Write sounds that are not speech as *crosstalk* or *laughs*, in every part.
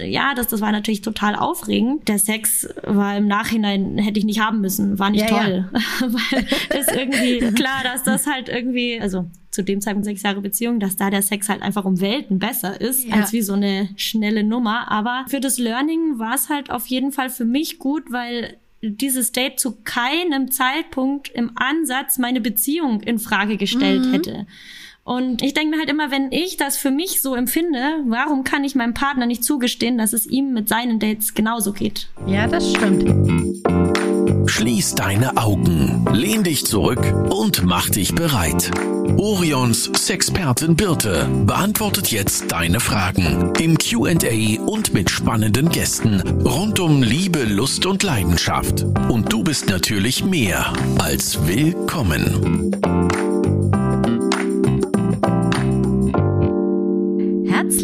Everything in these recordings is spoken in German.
Ja, das, das war natürlich total aufregend. Der Sex war im Nachhinein, hätte ich nicht haben müssen, war nicht ja, toll. Ja. *laughs* Weil es irgendwie klar, dass das halt irgendwie, also zu dem Zeitpunkt sechs Jahre Beziehung, dass da der Sex halt einfach um Welten besser ist, ja. als wie so eine schnelle Nummer. Aber für das Learning war es halt auf jeden Fall für mich gut, weil dieses Date zu keinem Zeitpunkt im Ansatz meine Beziehung in Frage gestellt mhm. hätte. Und ich denke mir halt immer, wenn ich das für mich so empfinde, warum kann ich meinem Partner nicht zugestehen, dass es ihm mit seinen Dates genauso geht? Ja, das stimmt. Schließ deine Augen, lehn dich zurück und mach dich bereit. Orions Sexpertin Birte beantwortet jetzt deine Fragen im QA und mit spannenden Gästen rund um Liebe, Lust und Leidenschaft. Und du bist natürlich mehr als willkommen.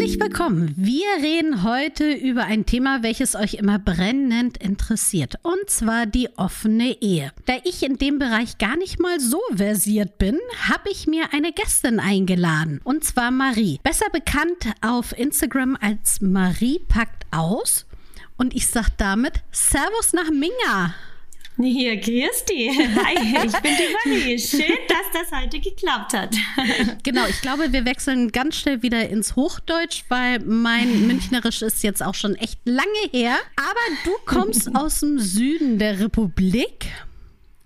Herzlich willkommen. Wir reden heute über ein Thema, welches euch immer brennend interessiert, und zwar die offene Ehe. Da ich in dem Bereich gar nicht mal so versiert bin, habe ich mir eine Gästin eingeladen, und zwar Marie, besser bekannt auf Instagram als Marie packt aus. Und ich sage damit Servus nach Minga. Hier, Christi. *laughs* Hi, ich bin die Marie. Schön, dass das heute geklappt hat. *laughs* Genau, ich glaube, wir wechseln ganz schnell wieder ins Hochdeutsch, weil mein *laughs* Münchnerisch ist jetzt auch schon echt lange her. Aber du kommst aus dem Süden der Republik.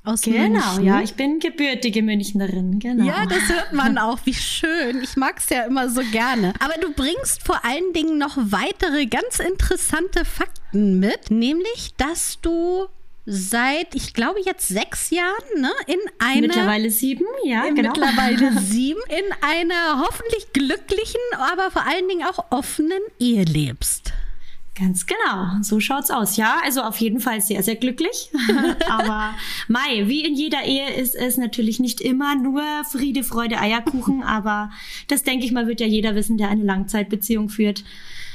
Aus genau, München. ja, ich bin gebürtige Münchnerin, genau. Ja, das hört man auch, wie schön. Ich mag es ja immer so gerne. Aber du bringst vor allen Dingen noch weitere ganz interessante Fakten mit, nämlich, dass du seit, ich glaube, jetzt sechs Jahren, ne? In einer. Mittlerweile sieben, ja, genau. Mittlerweile *laughs* sieben, in einer hoffentlich glücklichen, aber vor allen Dingen auch offenen Ehe lebst. Ganz genau, so schaut's aus. Ja, also auf jeden Fall sehr, sehr glücklich. *laughs* aber Mai, wie in jeder Ehe ist es natürlich nicht immer nur Friede, Freude, Eierkuchen, *laughs* aber das denke ich mal, wird ja jeder wissen, der eine Langzeitbeziehung führt.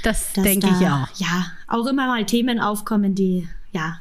Das denke da, ich auch. Ja, auch immer mal Themen aufkommen, die ja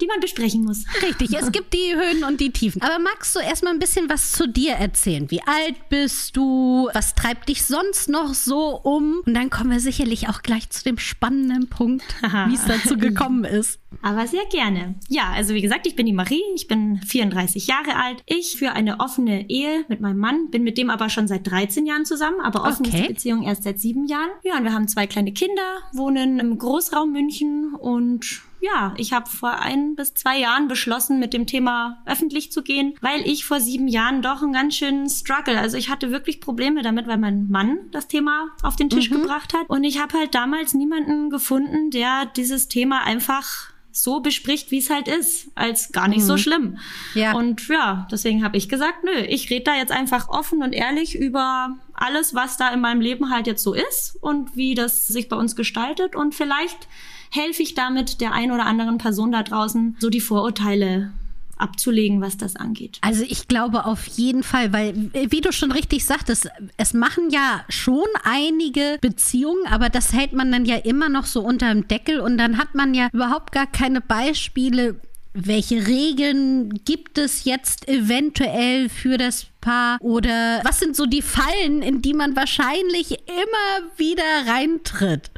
die man besprechen muss. Richtig, es gibt die Höhen und die Tiefen. Aber magst du erstmal ein bisschen was zu dir erzählen? Wie alt bist du? Was treibt dich sonst noch so um? Und dann kommen wir sicherlich auch gleich zu dem spannenden Punkt, *laughs* wie es dazu gekommen ist. Aber sehr gerne. Ja, also wie gesagt, ich bin die Marie, ich bin 34 Jahre alt. Ich führe eine offene Ehe mit meinem Mann, bin mit dem aber schon seit 13 Jahren zusammen, aber offen okay. ist die Beziehung erst seit sieben Jahren. Ja, und wir haben zwei kleine Kinder, wohnen im Großraum München und ja, ich habe vor ein bis zwei Jahren beschlossen, mit dem Thema öffentlich zu gehen, weil ich vor sieben Jahren doch einen ganz schönen Struggle, also ich hatte wirklich Probleme damit, weil mein Mann das Thema auf den Tisch mhm. gebracht hat und ich habe halt damals niemanden gefunden, der dieses Thema einfach so bespricht, wie es halt ist, als gar nicht mhm. so schlimm. Ja. Und ja, deswegen habe ich gesagt, nö, ich rede da jetzt einfach offen und ehrlich über alles, was da in meinem Leben halt jetzt so ist und wie das sich bei uns gestaltet und vielleicht helfe ich damit der ein oder anderen Person da draußen, so die Vorurteile abzulegen, was das angeht. Also ich glaube auf jeden Fall, weil wie du schon richtig sagtest, es machen ja schon einige Beziehungen, aber das hält man dann ja immer noch so unter dem Deckel und dann hat man ja überhaupt gar keine Beispiele, welche Regeln gibt es jetzt eventuell für das Paar oder was sind so die Fallen, in die man wahrscheinlich immer wieder reintritt?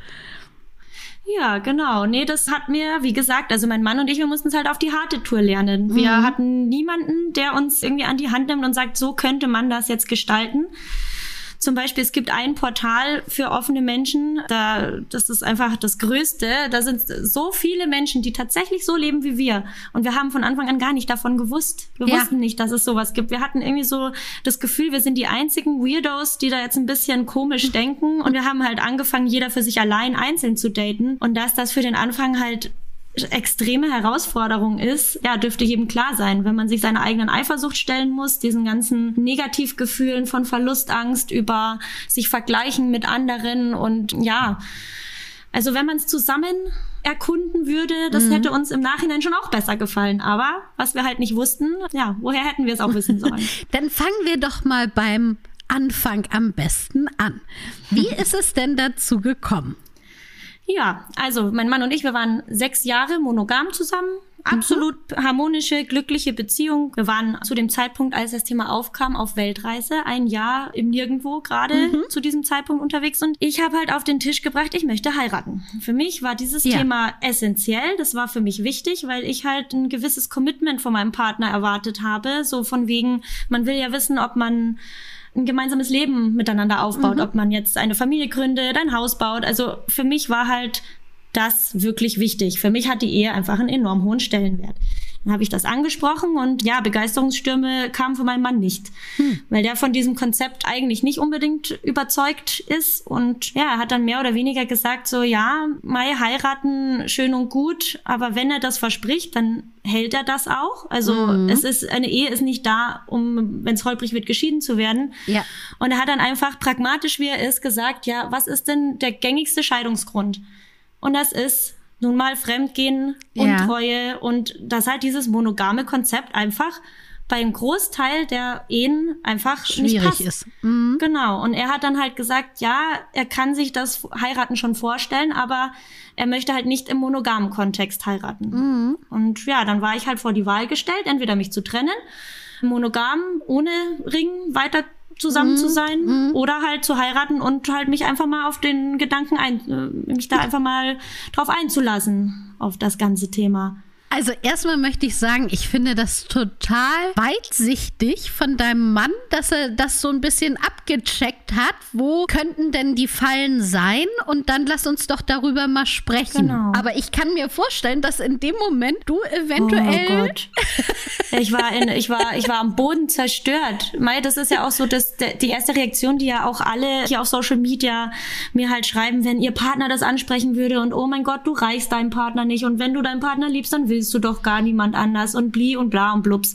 Ja, genau. Nee, das hat mir, wie gesagt, also mein Mann und ich, wir mussten es halt auf die harte Tour lernen. Wir mhm. hatten niemanden, der uns irgendwie an die Hand nimmt und sagt, so könnte man das jetzt gestalten. Zum Beispiel, es gibt ein Portal für offene Menschen, da, das ist einfach das Größte. Da sind so viele Menschen, die tatsächlich so leben wie wir. Und wir haben von Anfang an gar nicht davon gewusst. Wir ja. wussten nicht, dass es sowas gibt. Wir hatten irgendwie so das Gefühl, wir sind die einzigen Weirdos, die da jetzt ein bisschen komisch denken. Und wir haben halt angefangen, jeder für sich allein einzeln zu daten. Und dass das für den Anfang halt extreme Herausforderung ist, ja, dürfte jedem klar sein, wenn man sich seiner eigenen Eifersucht stellen muss, diesen ganzen Negativgefühlen von Verlustangst über sich vergleichen mit anderen und ja, also wenn man es zusammen erkunden würde, das mhm. hätte uns im Nachhinein schon auch besser gefallen. Aber was wir halt nicht wussten, ja, woher hätten wir es auch wissen sollen? *laughs* Dann fangen wir doch mal beim Anfang am besten an. Wie *laughs* ist es denn dazu gekommen? Ja, also mein Mann und ich, wir waren sechs Jahre monogam zusammen. absolut mhm. harmonische, glückliche Beziehung. Wir waren zu dem Zeitpunkt, als das Thema aufkam, auf Weltreise, ein Jahr im Nirgendwo gerade mhm. zu diesem Zeitpunkt unterwegs. Und ich habe halt auf den Tisch gebracht, ich möchte heiraten. Für mich war dieses ja. Thema essentiell. Das war für mich wichtig, weil ich halt ein gewisses Commitment von meinem Partner erwartet habe. So von wegen, man will ja wissen, ob man ein gemeinsames Leben miteinander aufbaut, mhm. ob man jetzt eine Familie gründet, ein Haus baut. Also für mich war halt das wirklich wichtig. Für mich hat die Ehe einfach einen enorm hohen Stellenwert. Dann habe ich das angesprochen und ja, Begeisterungsstürme kamen von meinem Mann nicht, hm. weil der von diesem Konzept eigentlich nicht unbedingt überzeugt ist und ja, er hat dann mehr oder weniger gesagt so, ja, Mai heiraten schön und gut, aber wenn er das verspricht, dann hält er das auch. Also mhm. es ist eine Ehe ist nicht da, um wenn es holprig wird geschieden zu werden. Ja. Und er hat dann einfach pragmatisch wie er ist gesagt, ja, was ist denn der gängigste Scheidungsgrund? Und das ist nun mal Fremdgehen, Untreue ja. und dass halt dieses monogame Konzept einfach bei einem Großteil der Ehen einfach schwierig ist. Mhm. Genau. Und er hat dann halt gesagt, ja, er kann sich das Heiraten schon vorstellen, aber er möchte halt nicht im monogamen Kontext heiraten. Mhm. Und ja, dann war ich halt vor die Wahl gestellt, entweder mich zu trennen, monogam ohne Ring weiter zusammen mhm. zu sein mhm. oder halt zu heiraten und halt mich einfach mal auf den Gedanken ein, äh, mich da einfach mal drauf einzulassen auf das ganze Thema. Also erstmal möchte ich sagen, ich finde das total weitsichtig von deinem Mann, dass er das so ein bisschen abgecheckt hat. Wo könnten denn die Fallen sein? Und dann lass uns doch darüber mal sprechen. Genau. Aber ich kann mir vorstellen, dass in dem Moment du eventuell. Oh Gott. ich war in, ich war, ich war am Boden zerstört. Mai, das ist ja auch so, dass die erste Reaktion, die ja auch alle hier auf Social Media mir halt schreiben, wenn ihr Partner das ansprechen würde und oh mein Gott, du reichst deinen Partner nicht und wenn du deinen Partner liebst, dann willst willst du doch gar niemand anders und bli und bla und blups.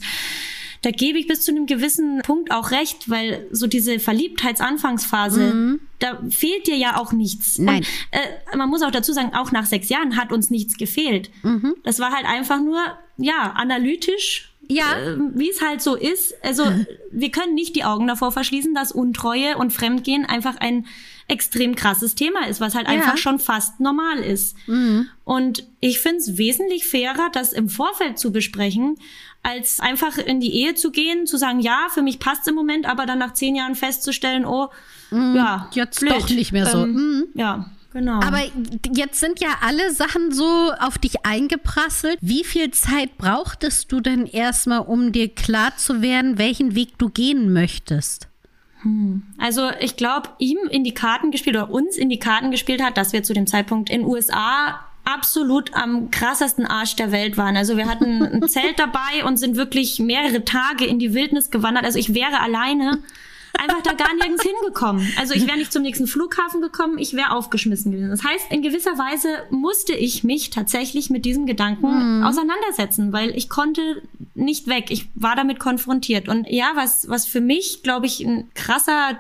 Da gebe ich bis zu einem gewissen Punkt auch recht, weil so diese Verliebtheitsanfangsphase, mhm. da fehlt dir ja auch nichts. Nein. Und, äh, man muss auch dazu sagen, auch nach sechs Jahren hat uns nichts gefehlt. Mhm. Das war halt einfach nur, ja, analytisch ja. Äh, wie es halt so ist. Also *laughs* wir können nicht die Augen davor verschließen, dass Untreue und Fremdgehen einfach ein extrem krasses Thema ist, was halt ja. einfach schon fast normal ist. Mhm. Und ich finde es wesentlich fairer, das im Vorfeld zu besprechen, als einfach in die Ehe zu gehen, zu sagen, ja, für mich passt im Moment, aber dann nach zehn Jahren festzustellen, oh, mhm. ja, jetzt blöd. doch nicht mehr so. Ähm, mhm. Ja. Genau. Aber jetzt sind ja alle Sachen so auf dich eingeprasselt. Wie viel Zeit brauchtest du denn erstmal, um dir klar zu werden, welchen Weg du gehen möchtest? Hm. Also ich glaube, ihm in die Karten gespielt oder uns in die Karten gespielt hat, dass wir zu dem Zeitpunkt in USA absolut am krassesten Arsch der Welt waren. Also wir hatten ein *laughs* Zelt dabei und sind wirklich mehrere Tage in die Wildnis gewandert. Also ich wäre alleine einfach da gar nirgends hingekommen. Also ich wäre nicht zum nächsten Flughafen gekommen, ich wäre aufgeschmissen gewesen. Das heißt, in gewisser Weise musste ich mich tatsächlich mit diesem Gedanken mhm. auseinandersetzen, weil ich konnte nicht weg. Ich war damit konfrontiert. Und ja, was, was für mich, glaube ich, ein krasser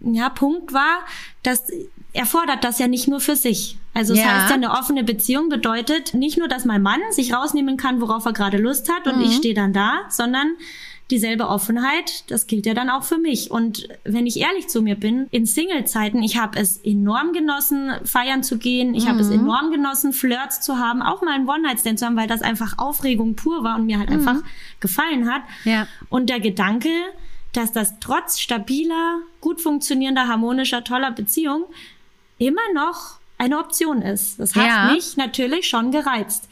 ja, Punkt war, dass er fordert das ja nicht nur für sich. Also das ja. heißt ja, eine offene Beziehung bedeutet nicht nur, dass mein Mann sich rausnehmen kann, worauf er gerade Lust hat und mhm. ich stehe dann da, sondern dieselbe Offenheit, das gilt ja dann auch für mich. Und wenn ich ehrlich zu mir bin, in Single-Zeiten, ich habe es enorm genossen, feiern zu gehen. Ich mhm. habe es enorm genossen, Flirts zu haben, auch mal einen One-Night-Stand zu haben, weil das einfach Aufregung pur war und mir halt mhm. einfach gefallen hat. Ja. Und der Gedanke, dass das trotz stabiler, gut funktionierender, harmonischer, toller Beziehung immer noch eine Option ist. Das hat ja. mich natürlich schon gereizt.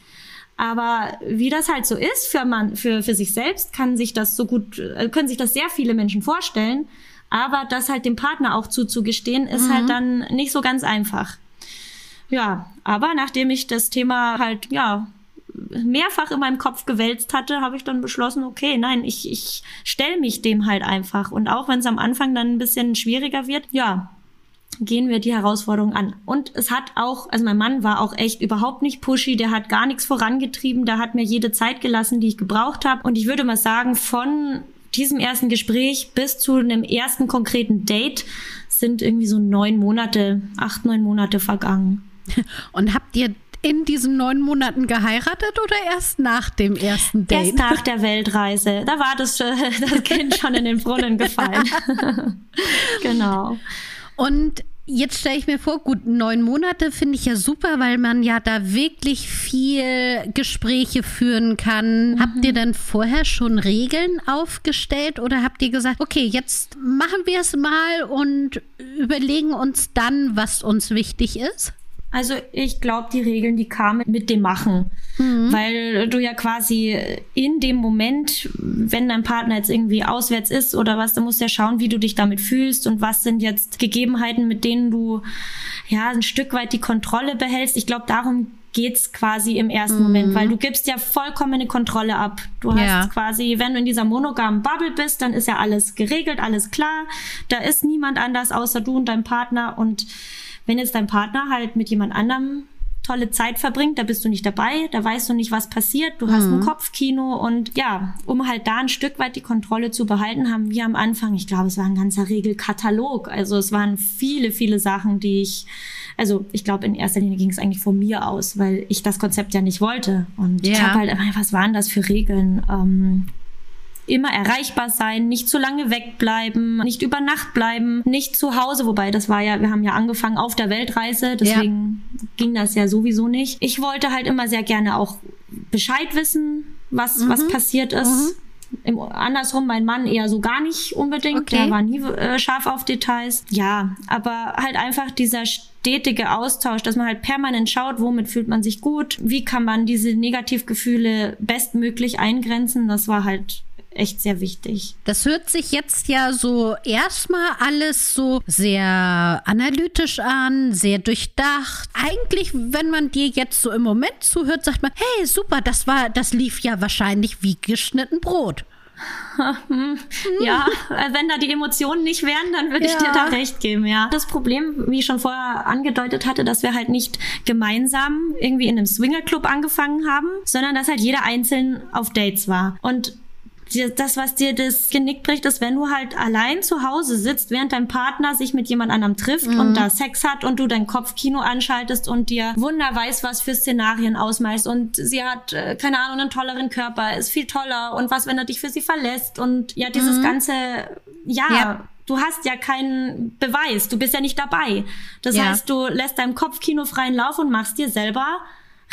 Aber wie das halt so ist für man, für, für sich selbst, kann sich das so gut, äh, können sich das sehr viele Menschen vorstellen. Aber das halt dem Partner auch zuzugestehen, ist halt mhm. halt dann nicht so ganz einfach. Ja, aber nachdem ich das Thema halt, ja, mehrfach in meinem Kopf gewälzt hatte, habe ich dann beschlossen, okay, nein, ich, ich stelle mich dem halt einfach. Und auch wenn es am Anfang dann ein bisschen schwieriger wird, ja, gehen wir die Herausforderung an. Und es hat auch, also mein Mann war auch echt überhaupt nicht pushy, der hat gar nichts vorangetrieben, der hat mir jede Zeit gelassen, die ich gebraucht habe. Und ich würde mal sagen, von diesem ersten Gespräch bis zu einem ersten konkreten Date sind irgendwie so neun Monate, acht, neun Monate vergangen. *laughs* Und habt ihr in diesen neun Monaten geheiratet oder erst nach dem ersten Date? Erst nach der Weltreise. Da war das, *laughs* das Kind schon in den Brunnen gefallen. *laughs* genau. Und Jetzt stelle ich mir vor, gut, neun Monate finde ich ja super, weil man ja da wirklich viel Gespräche führen kann. Mhm. Habt ihr dann vorher schon Regeln aufgestellt oder habt ihr gesagt, okay, jetzt machen wir es mal und überlegen uns dann, was uns wichtig ist? Also ich glaube, die Regeln, die kamen mit dem Machen. Mhm. Weil du ja quasi in dem Moment, wenn dein Partner jetzt irgendwie auswärts ist oder was, dann musst du ja schauen, wie du dich damit fühlst und was sind jetzt Gegebenheiten, mit denen du ja ein Stück weit die Kontrolle behältst. Ich glaube, darum geht's quasi im ersten mhm. Moment, weil du gibst ja vollkommene Kontrolle ab. Du hast ja. quasi, wenn du in dieser monogamen Bubble bist, dann ist ja alles geregelt, alles klar. Da ist niemand anders außer du und dein Partner und wenn jetzt dein Partner halt mit jemand anderem tolle Zeit verbringt, da bist du nicht dabei, da weißt du nicht, was passiert, du hast ein mhm. Kopfkino und ja, um halt da ein Stück weit die Kontrolle zu behalten, haben wir am Anfang, ich glaube, es war ein ganzer Regelkatalog, also es waren viele, viele Sachen, die ich, also ich glaube, in erster Linie ging es eigentlich von mir aus, weil ich das Konzept ja nicht wollte und ja. ich habe halt, was waren das für Regeln? Ähm, immer erreichbar sein, nicht zu lange wegbleiben, nicht über Nacht bleiben, nicht zu Hause, wobei das war ja, wir haben ja angefangen auf der Weltreise, deswegen ja. ging das ja sowieso nicht. Ich wollte halt immer sehr gerne auch Bescheid wissen, was, mhm. was passiert ist. Mhm. Im, andersrum mein Mann eher so gar nicht unbedingt. Okay. Der war nie äh, scharf auf Details. Ja, aber halt einfach dieser stetige Austausch, dass man halt permanent schaut, womit fühlt man sich gut, wie kann man diese Negativgefühle bestmöglich eingrenzen. Das war halt echt sehr wichtig. Das hört sich jetzt ja so erstmal alles so sehr analytisch an, sehr durchdacht. Eigentlich, wenn man dir jetzt so im Moment zuhört, sagt man, hey, super, das war, das lief ja wahrscheinlich wie geschnitten Brot. *laughs* ja, wenn da die Emotionen nicht wären, dann würde ich dir da recht geben, ja. Das Problem, wie ich schon vorher angedeutet hatte, dass wir halt nicht gemeinsam irgendwie in einem Swingerclub angefangen haben, sondern dass halt jeder einzeln auf Dates war. Und das, was dir das Genick bricht, ist, wenn du halt allein zu Hause sitzt, während dein Partner sich mit jemand anderem trifft mhm. und da Sex hat und du dein Kopfkino anschaltest und dir wunder weiß, was für Szenarien ausmalst und sie hat, äh, keine Ahnung, einen tolleren Körper, ist viel toller und was, wenn er dich für sie verlässt und ja, dieses mhm. ganze, ja, ja du hast ja keinen Beweis, du bist ja nicht dabei. Das ja. heißt, du lässt deinem Kopfkino freien Lauf und machst dir selber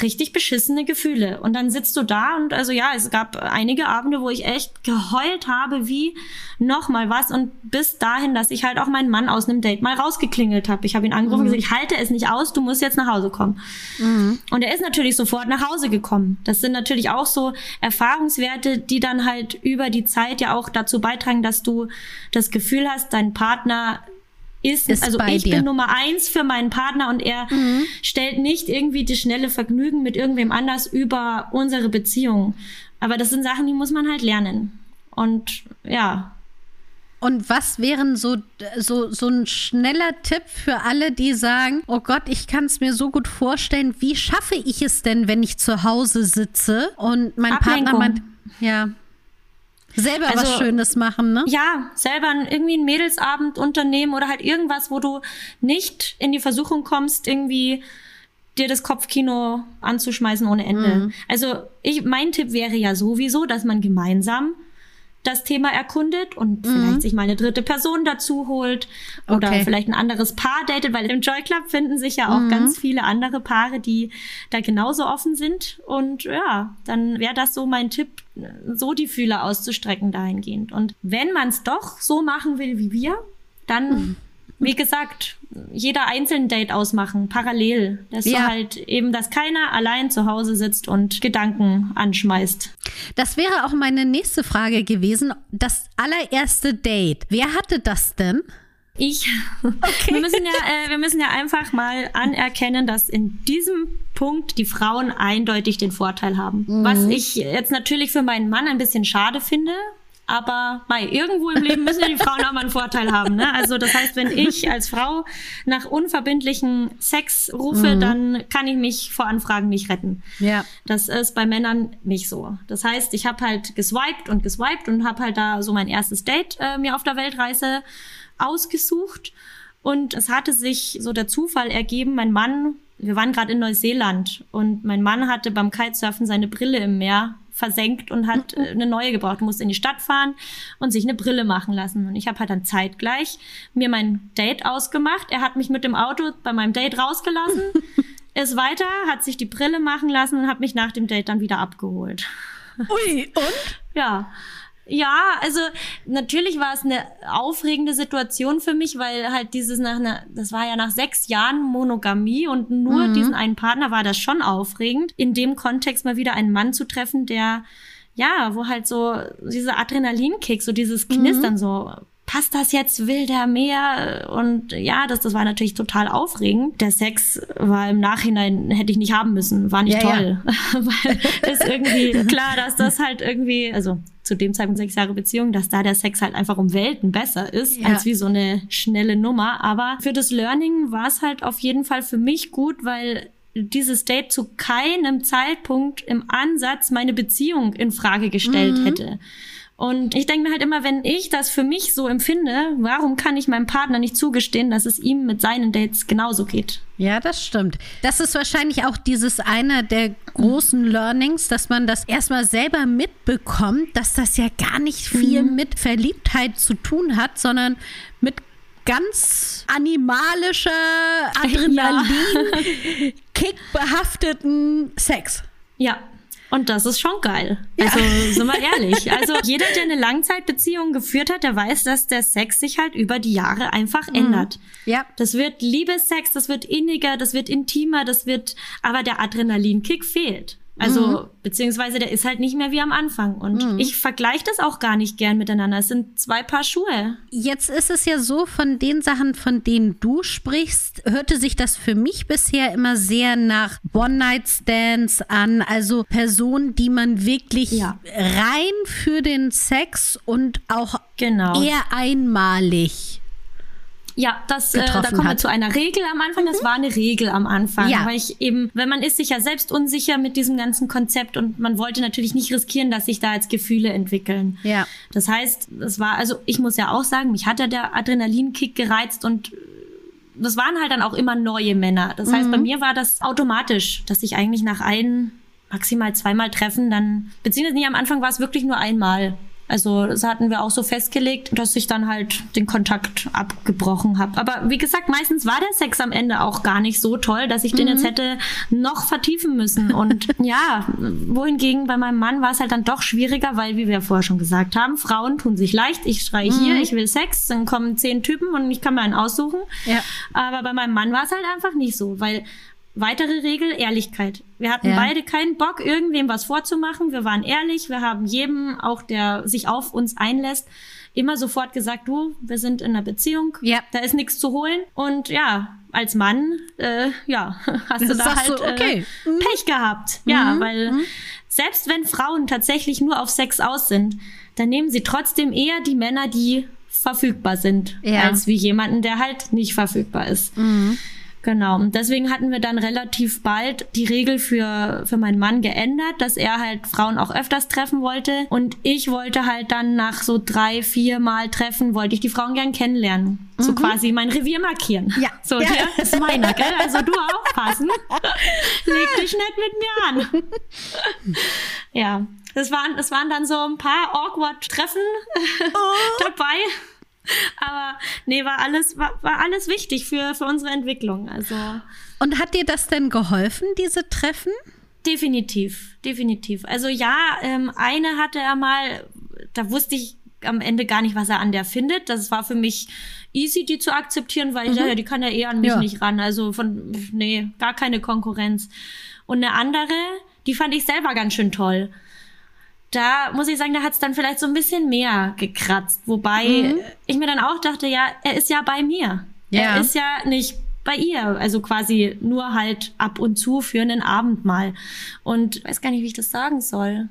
richtig beschissene Gefühle. Und dann sitzt du da und also ja, es gab einige Abende, wo ich echt geheult habe, wie noch mal was und bis dahin, dass ich halt auch meinen Mann aus einem Date mal rausgeklingelt habe. Ich habe ihn angerufen mhm. und gesagt, ich halte es nicht aus, du musst jetzt nach Hause kommen. Mhm. Und er ist natürlich sofort nach Hause gekommen. Das sind natürlich auch so Erfahrungswerte, die dann halt über die Zeit ja auch dazu beitragen, dass du das Gefühl hast, dein Partner ist, ist also ich dir. bin Nummer eins für meinen Partner und er mhm. stellt nicht irgendwie das schnelle Vergnügen mit irgendwem anders über unsere Beziehung. Aber das sind Sachen, die muss man halt lernen. Und ja. Und was wären so, so, so ein schneller Tipp für alle, die sagen, oh Gott, ich kann es mir so gut vorstellen, wie schaffe ich es denn, wenn ich zu Hause sitze und mein Ablenkung. Partner meint, ja, Selber also, was Schönes machen, ne? Ja, selber irgendwie einen Mädelsabend unternehmen oder halt irgendwas, wo du nicht in die Versuchung kommst, irgendwie dir das Kopfkino anzuschmeißen ohne Ende. Mhm. Also ich, mein Tipp wäre ja sowieso, dass man gemeinsam das Thema erkundet und mhm. vielleicht sich mal eine dritte Person dazu holt oder okay. vielleicht ein anderes Paar datet, weil im Joy Club finden sich ja auch mhm. ganz viele andere Paare, die da genauso offen sind. Und ja, dann wäre das so mein Tipp, so die Fühler auszustrecken dahingehend. Und wenn man es doch so machen will wie wir, dann mhm wie gesagt, jeder einzelne Date ausmachen, parallel. Dass ja. du halt eben, dass keiner allein zu Hause sitzt und Gedanken anschmeißt. Das wäre auch meine nächste Frage gewesen. Das allererste Date. Wer hatte das denn? Ich. Okay. Wir müssen ja, äh, wir müssen ja einfach mal anerkennen, dass in diesem Punkt die Frauen eindeutig den Vorteil haben. Mhm. Was ich jetzt natürlich für meinen Mann ein bisschen schade finde, aber mei, irgendwo im Leben müssen ja die Frauen auch mal einen Vorteil haben. Ne? Also das heißt, wenn ich als Frau nach unverbindlichen Sex rufe, mhm. dann kann ich mich vor Anfragen nicht retten. Ja. Das ist bei Männern nicht so. Das heißt, ich habe halt geswiped und geswiped und habe halt da so mein erstes Date äh, mir auf der Weltreise ausgesucht. Und es hatte sich so der Zufall ergeben, mein Mann, wir waren gerade in Neuseeland und mein Mann hatte beim Kitesurfen seine Brille im Meer versenkt und hat äh, eine neue gebraucht, musste in die Stadt fahren und sich eine Brille machen lassen. Und ich habe halt dann zeitgleich mir mein Date ausgemacht. Er hat mich mit dem Auto bei meinem Date rausgelassen, *laughs* ist weiter, hat sich die Brille machen lassen und hat mich nach dem Date dann wieder abgeholt. Ui, und? *laughs* Ja. Ja, also natürlich war es eine aufregende Situation für mich, weil halt dieses nach einer, das war ja nach sechs Jahren Monogamie und nur mhm. diesen einen Partner war das schon aufregend, in dem Kontext mal wieder einen Mann zu treffen, der ja, wo halt so diese Adrenalinkick, so dieses Knistern mhm. so passt das jetzt, will der mehr? Und ja, das, das war natürlich total aufregend. Der Sex war im Nachhinein, hätte ich nicht haben müssen, war nicht ja, toll. Ja. *laughs* Weil ist irgendwie klar, dass das halt irgendwie, also zu dem Zeitpunkt sechs Jahre Beziehung, dass da der Sex halt einfach um Welten besser ist, ja. als wie so eine schnelle Nummer. Aber für das Learning war es halt auf jeden Fall für mich gut, weil dieses Date zu keinem Zeitpunkt im Ansatz meine Beziehung in Frage gestellt mhm. hätte. Und ich denke mir halt immer, wenn ich das für mich so empfinde, warum kann ich meinem Partner nicht zugestehen, dass es ihm mit seinen Dates genauso geht? Ja, das stimmt. Das ist wahrscheinlich auch dieses eine der großen Learnings, dass man das erstmal selber mitbekommt, dass das ja gar nicht viel mhm. mit Verliebtheit zu tun hat, sondern mit ganz animalischer *laughs* Adrenalin-Kick behafteten Sex. Ja, und das ist schon geil. Also, ja. sind wir ehrlich. *laughs* Also, jeder, der eine Langzeitbeziehung geführt hat, der weiß, dass der Sex sich halt über die Jahre einfach mhm. ändert. Ja. Das wird Liebessex, das wird inniger, das wird intimer, das wird, aber der Adrenalinkick fehlt. Also, mhm. beziehungsweise der ist halt nicht mehr wie am Anfang. Und mhm. ich vergleiche das auch gar nicht gern miteinander. Es sind zwei Paar Schuhe. Jetzt ist es ja so, von den Sachen, von denen du sprichst, hörte sich das für mich bisher immer sehr nach One-Night-Stands an. Also Personen, die man wirklich ja. rein für den Sex und auch genau. eher einmalig ja, das, äh, da kommen hat. wir zu einer Regel am Anfang. Das mhm. war eine Regel am Anfang, ja. weil ich eben, wenn man ist sich ja selbst unsicher mit diesem ganzen Konzept und man wollte natürlich nicht riskieren, dass sich da jetzt Gefühle entwickeln. Ja. Das heißt, das war, also ich muss ja auch sagen, mich hat ja der Adrenalinkick gereizt und das waren halt dann auch immer neue Männer. Das heißt, mhm. bei mir war das automatisch, dass ich eigentlich nach ein, maximal zweimal treffen, dann, beziehungsweise nie am Anfang war es wirklich nur einmal. Also das hatten wir auch so festgelegt, dass ich dann halt den Kontakt abgebrochen habe. Aber wie gesagt, meistens war der Sex am Ende auch gar nicht so toll, dass ich mhm. den jetzt hätte noch vertiefen müssen. Und *laughs* ja, wohingegen bei meinem Mann war es halt dann doch schwieriger, weil, wie wir vorher schon gesagt haben, Frauen tun sich leicht. Ich schreie mhm. hier, ich will Sex, dann kommen zehn Typen und ich kann mir einen aussuchen. Ja. Aber bei meinem Mann war es halt einfach nicht so, weil Weitere Regel, Ehrlichkeit. Wir hatten ja. beide keinen Bock, irgendwem was vorzumachen. Wir waren ehrlich. Wir haben jedem, auch der sich auf uns einlässt, immer sofort gesagt, du, wir sind in einer Beziehung. Ja. Da ist nichts zu holen. Und ja, als Mann, äh, ja, *laughs* hast das du da halt du, okay. äh. Pech gehabt. Mhm. Ja, weil mhm. selbst wenn Frauen tatsächlich nur auf Sex aus sind, dann nehmen sie trotzdem eher die Männer, die verfügbar sind, ja. als wie jemanden, der halt nicht verfügbar ist. Mhm. Genau. Und deswegen hatten wir dann relativ bald die Regel für, für meinen Mann geändert, dass er halt Frauen auch öfters treffen wollte. Und ich wollte halt dann nach so drei, vier Mal treffen, wollte ich die Frauen gern kennenlernen. Mhm. So quasi mein Revier markieren. Ja. So, ja. der ist meiner, gell? Also du aufpassen. Leg dich nicht mit mir an. ja. Das waren, das waren dann so ein paar awkward Treffen oh. *laughs* dabei. *laughs* Aber nee, war alles, war, war alles wichtig für, für unsere Entwicklung. Also. Und hat dir das denn geholfen, diese Treffen? Definitiv, definitiv. Also ja, ähm, eine hatte er mal, da wusste ich am Ende gar nicht, was er an der findet. Das war für mich easy, die zu akzeptieren, weil mhm. ich dachte, die kann ja eh an mich ja. nicht ran. Also von, nee, gar keine Konkurrenz. Und eine andere, die fand ich selber ganz schön toll da muss ich sagen, da hat es dann vielleicht so ein bisschen mehr gekratzt. Wobei mhm. ich mir dann auch dachte, ja, er ist ja bei mir. Ja. Er ist ja nicht bei ihr. Also quasi nur halt ab und zu für einen Abend mal. Und ich weiß gar nicht, wie ich das sagen soll.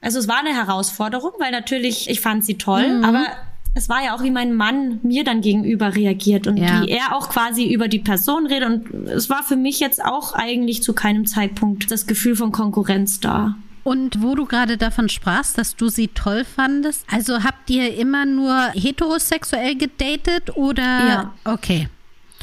Also es war eine Herausforderung, weil natürlich, ich fand sie toll, mhm. aber es war ja auch, wie mein Mann mir dann gegenüber reagiert und ja. wie er auch quasi über die Person redet. Und es war für mich jetzt auch eigentlich zu keinem Zeitpunkt das Gefühl von Konkurrenz da. Und wo du gerade davon sprachst, dass du sie toll fandest, also habt ihr immer nur heterosexuell gedatet oder? Ja. Okay.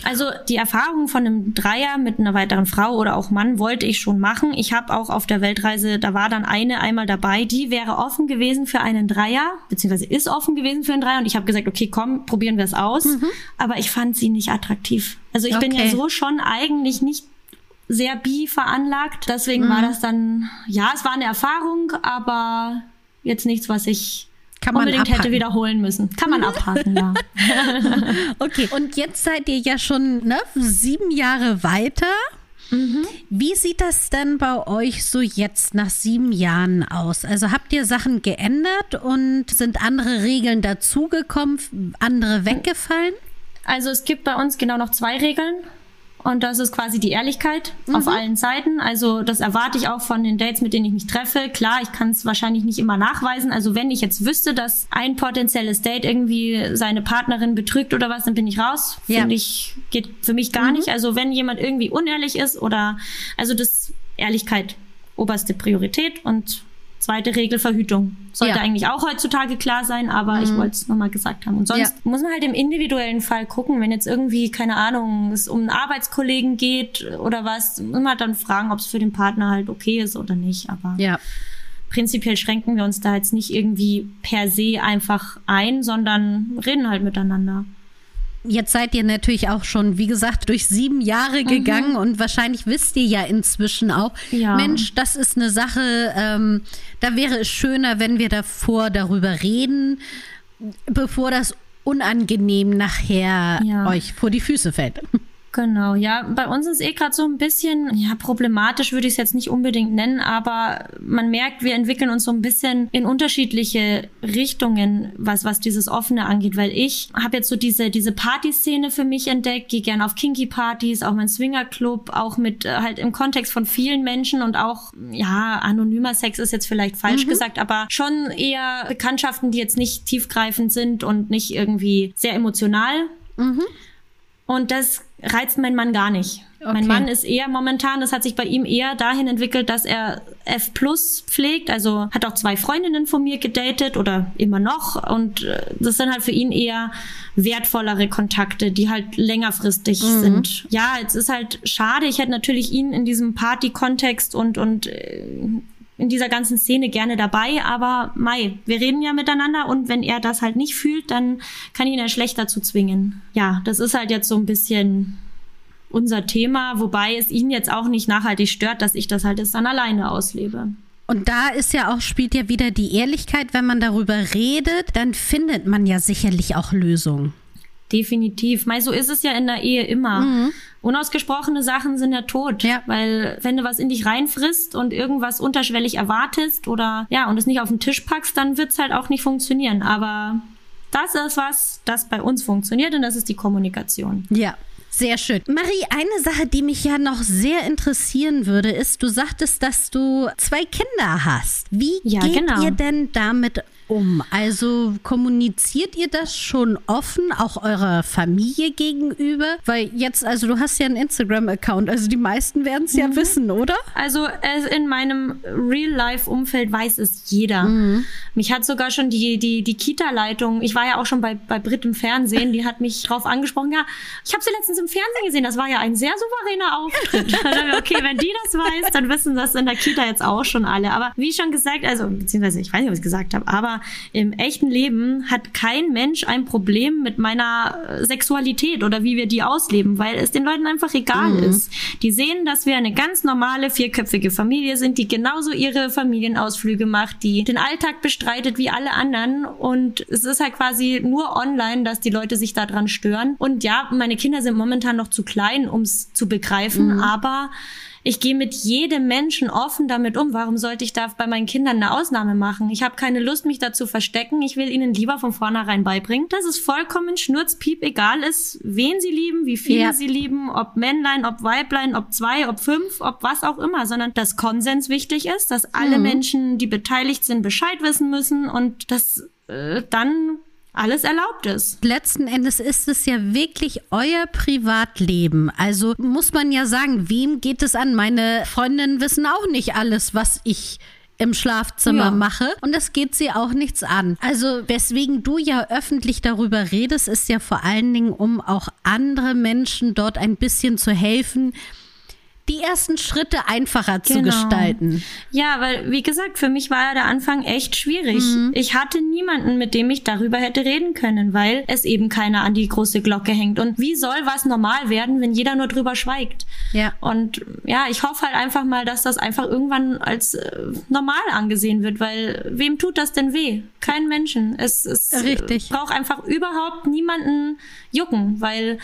Also die Erfahrung von einem Dreier mit einer weiteren Frau oder auch Mann wollte ich schon machen. Ich habe auch auf der Weltreise, da war dann eine einmal dabei, die wäre offen gewesen für einen Dreier, beziehungsweise ist offen gewesen für einen Dreier. Und ich habe gesagt, okay, komm, probieren wir es aus. Mhm. Aber ich fand sie nicht attraktiv. Also ich okay. bin ja so schon eigentlich nicht sehr bi veranlagt. Deswegen mhm. war das dann, ja, es war eine Erfahrung, aber jetzt nichts, was ich kann unbedingt abhaken. hätte wiederholen müssen. Kann man abhaken, ja. *laughs* okay, und jetzt seid ihr ja schon ne, sieben Jahre weiter. Mhm. Wie sieht das denn bei euch so jetzt nach sieben Jahren aus? Also habt ihr Sachen geändert und sind andere Regeln dazugekommen, andere weggefallen? Also es gibt bei uns genau noch zwei Regeln. Und das ist quasi die Ehrlichkeit mhm. auf allen Seiten. Also das erwarte ich auch von den Dates, mit denen ich mich treffe. Klar, ich kann es wahrscheinlich nicht immer nachweisen. Also wenn ich jetzt wüsste, dass ein potenzielles Date irgendwie seine Partnerin betrügt oder was, dann bin ich raus. Ja. Finde ich, geht für mich gar mhm. nicht. Also wenn jemand irgendwie unehrlich ist oder, also das Ehrlichkeit oberste Priorität und Zweite Regel Verhütung. Sollte ja. eigentlich auch heutzutage klar sein, aber mhm. ich wollte es nochmal gesagt haben. Und sonst ja. muss man halt im individuellen Fall gucken, wenn jetzt irgendwie, keine Ahnung, es um einen Arbeitskollegen geht oder was, muss man halt dann fragen, ob es für den Partner halt okay ist oder nicht. Aber ja. prinzipiell schränken wir uns da jetzt nicht irgendwie per se einfach ein, sondern reden halt miteinander. Jetzt seid ihr natürlich auch schon, wie gesagt, durch sieben Jahre mhm. gegangen und wahrscheinlich wisst ihr ja inzwischen auch, ja. Mensch, das ist eine Sache, ähm, da wäre es schöner, wenn wir davor darüber reden, bevor das unangenehm nachher ja. euch vor die Füße fällt. Genau, ja. Bei uns ist eh gerade so ein bisschen, ja, problematisch würde ich es jetzt nicht unbedingt nennen, aber man merkt, wir entwickeln uns so ein bisschen in unterschiedliche Richtungen, was, was dieses Offene angeht, weil ich habe jetzt so diese, diese Partyszene für mich entdeckt, gehe gerne auf Kinky-Partys, auch mein Swingerclub, auch mit äh, halt im Kontext von vielen Menschen und auch, ja, anonymer Sex ist jetzt vielleicht falsch mhm. gesagt, aber schon eher Bekanntschaften, die jetzt nicht tiefgreifend sind und nicht irgendwie sehr emotional. Mhm. Und das reizt mein Mann gar nicht. Okay. Mein Mann ist eher momentan, das hat sich bei ihm eher dahin entwickelt, dass er F Plus pflegt, also hat auch zwei Freundinnen von mir gedatet oder immer noch und äh, das sind halt für ihn eher wertvollere Kontakte, die halt längerfristig mhm. sind. Ja, es ist halt schade, ich hätte natürlich ihn in diesem Party-Kontext und, und äh, in dieser ganzen Szene gerne dabei, aber Mai, wir reden ja miteinander und wenn er das halt nicht fühlt, dann kann ihn er schlecht dazu zwingen. Ja, das ist halt jetzt so ein bisschen unser Thema, wobei es ihn jetzt auch nicht nachhaltig stört, dass ich das halt jetzt dann alleine auslebe. Und da ist ja auch, spielt ja wieder die Ehrlichkeit, wenn man darüber redet, dann findet man ja sicherlich auch Lösungen. Definitiv. Mei, so ist es ja in der Ehe immer. Mhm. Unausgesprochene Sachen sind ja tot. Ja. Weil wenn du was in dich reinfrisst und irgendwas unterschwellig erwartest oder ja, und es nicht auf den Tisch packst, dann wird's halt auch nicht funktionieren. Aber das ist was, das bei uns funktioniert und das ist die Kommunikation. Ja. Sehr schön. Marie, eine Sache, die mich ja noch sehr interessieren würde, ist, du sagtest, dass du zwei Kinder hast. Wie ja, geht genau. ihr denn damit um? Also kommuniziert ihr das schon offen, auch eurer Familie gegenüber? Weil jetzt, also du hast ja einen Instagram-Account, also die meisten werden es ja mhm. wissen, oder? Also in meinem Real-Life-Umfeld weiß es jeder. Mhm. Mich hat sogar schon die, die, die Kita-Leitung, ich war ja auch schon bei, bei Brit im Fernsehen, die hat mich drauf angesprochen, ja, ich habe sie letztens im Fernsehen gesehen, das war ja ein sehr souveräner Auftritt. *laughs* okay, wenn die das weiß, dann wissen das in der Kita jetzt auch schon alle. Aber wie schon gesagt, also beziehungsweise ich weiß nicht, was ich gesagt habe, aber im echten Leben hat kein Mensch ein Problem mit meiner äh, Sexualität oder wie wir die ausleben, weil es den Leuten einfach egal mhm. ist. Die sehen, dass wir eine ganz normale vierköpfige Familie sind, die genauso ihre Familienausflüge macht, die den Alltag bestreitet wie alle anderen und es ist halt quasi nur online, dass die Leute sich daran stören. Und ja, meine Kinder sind momentan noch zu klein, um es zu begreifen, mhm. aber ich gehe mit jedem Menschen offen damit um. Warum sollte ich da bei meinen Kindern eine Ausnahme machen? Ich habe keine Lust, mich da zu verstecken. Ich will ihnen lieber von vornherein beibringen, dass es vollkommen schnurzpiep egal ist, wen sie lieben, wie viele ja. sie lieben, ob Männlein, ob Weiblein, ob zwei, ob fünf, ob was auch immer, sondern dass Konsens wichtig ist, dass alle mhm. Menschen, die beteiligt sind, Bescheid wissen müssen und dass äh, dann alles erlaubt ist. Letzten Endes ist es ja wirklich euer Privatleben. Also muss man ja sagen, wem geht es an? Meine Freundinnen wissen auch nicht alles, was ich im Schlafzimmer ja. mache und das geht sie auch nichts an. Also weswegen du ja öffentlich darüber redest, ist ja vor allen Dingen, um auch andere Menschen dort ein bisschen zu helfen, die ersten Schritte einfacher genau. zu gestalten. Ja, weil, wie gesagt, für mich war ja der Anfang echt schwierig. Mhm. Ich hatte niemanden, mit dem ich darüber hätte reden können, weil es eben keiner an die große Glocke hängt. Und wie soll was normal werden, wenn jeder nur drüber schweigt? Ja. Und ja, ich hoffe halt einfach mal, dass das einfach irgendwann als äh, normal angesehen wird, weil wem tut das denn weh? Kein Menschen. Es, es Richtig. braucht einfach überhaupt niemanden jucken, weil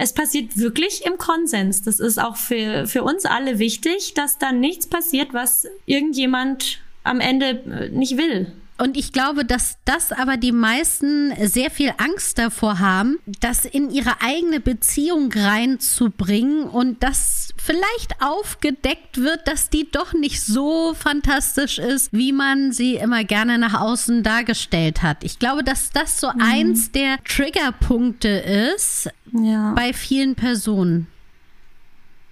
es passiert wirklich im Konsens. Das ist auch für, für uns alle wichtig, dass da nichts passiert, was irgendjemand am Ende äh, nicht will. Und ich glaube, dass das aber die meisten sehr viel Angst davor haben, das in ihre eigene Beziehung reinzubringen und das vielleicht aufgedeckt wird, dass die doch nicht so fantastisch ist, wie man sie immer gerne nach außen dargestellt hat. Ich glaube, dass das so mhm. eins der Triggerpunkte ist ja. bei vielen Personen.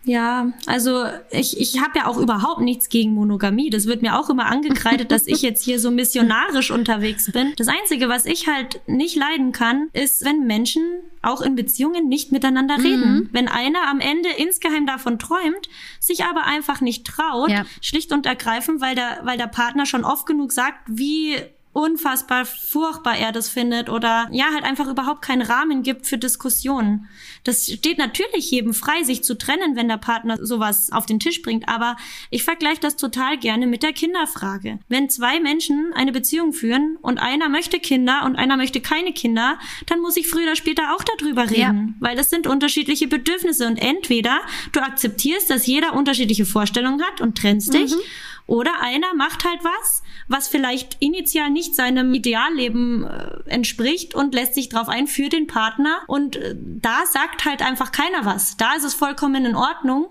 Ja, also ich, ich habe ja auch überhaupt nichts gegen Monogamie. Das wird mir auch immer angekreidet, dass ich jetzt hier so missionarisch unterwegs bin. Das Einzige, was ich halt nicht leiden kann, ist, wenn Menschen auch in Beziehungen nicht miteinander reden. Mhm. Wenn einer am Ende insgeheim davon träumt, sich aber einfach nicht traut, ja. schlicht und ergreifend, weil der, weil der Partner schon oft genug sagt, wie unfassbar furchtbar er das findet oder ja, halt einfach überhaupt keinen Rahmen gibt für Diskussionen. Das steht natürlich jedem frei, sich zu trennen, wenn der Partner sowas auf den Tisch bringt, aber ich vergleiche das total gerne mit der Kinderfrage. Wenn zwei Menschen eine Beziehung führen und einer möchte Kinder und einer möchte keine Kinder, dann muss ich früher oder später auch darüber reden, ja. weil das sind unterschiedliche Bedürfnisse und entweder du akzeptierst, dass jeder unterschiedliche Vorstellungen hat und trennst dich mhm. Oder einer macht halt was, was vielleicht initial nicht seinem Idealleben äh, entspricht und lässt sich drauf ein für den Partner. Und äh, da sagt halt einfach keiner was. Da ist es vollkommen in Ordnung,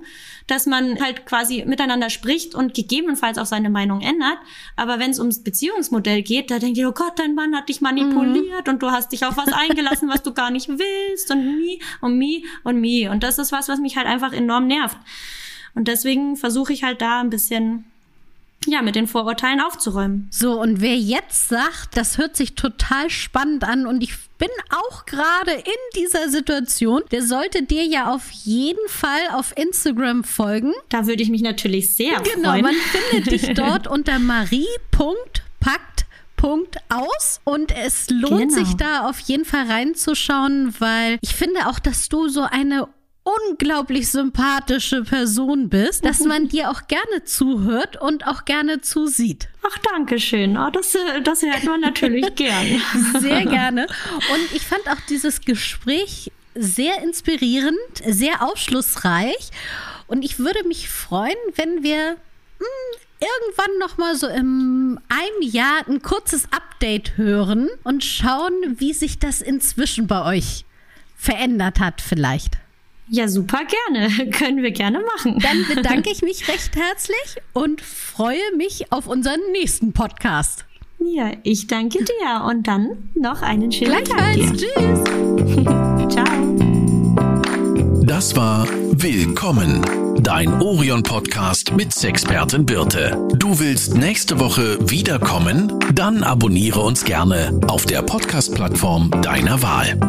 dass man halt quasi miteinander spricht und gegebenenfalls auch seine Meinung ändert. Aber wenn es ums Beziehungsmodell geht, da denkt ihr, oh Gott, dein Mann hat dich manipuliert mhm. und du hast dich auf was eingelassen, was du gar nicht willst und mi und mi und mi. Und das ist was, was mich halt einfach enorm nervt. Und deswegen versuche ich halt da ein bisschen ja, mit den Vorurteilen aufzuräumen. So, und wer jetzt sagt, das hört sich total spannend an und ich bin auch gerade in dieser Situation, der sollte dir ja auf jeden Fall auf Instagram folgen. Da würde ich mich natürlich sehr genau, freuen. Genau, man *laughs* findet dich dort unter marie.pakt aus und es lohnt genau. sich da auf jeden Fall reinzuschauen, weil ich finde auch, dass du so eine unglaublich sympathische Person bist, dass man dir auch gerne zuhört und auch gerne zusieht. Ach, danke schön. Oh, das, äh, das hört man natürlich *laughs* gern. Sehr gerne. Und ich fand auch dieses Gespräch sehr inspirierend, sehr aufschlussreich. Und ich würde mich freuen, wenn wir mh, hm, irgendwann noch mal so im einem Jahr ein kurzes Update hören und schauen, wie sich das inzwischen bei euch verändert hat vielleicht. Ja, super gerne. *laughs* Können wir gerne machen. Dann bedanke ich *laughs* mich recht herzlich und freue mich auf unseren nächsten Podcast. Ja, ich danke dir und dann noch einen schönen Tag dir. Tschüss. *laughs* Ciao. Das war Willkommen, dein Orion-Podcast mit Sexpertin Birte. Du willst nächste Woche wiederkommen? Dann abonniere uns gerne auf der Podcast-Plattform deiner Wahl.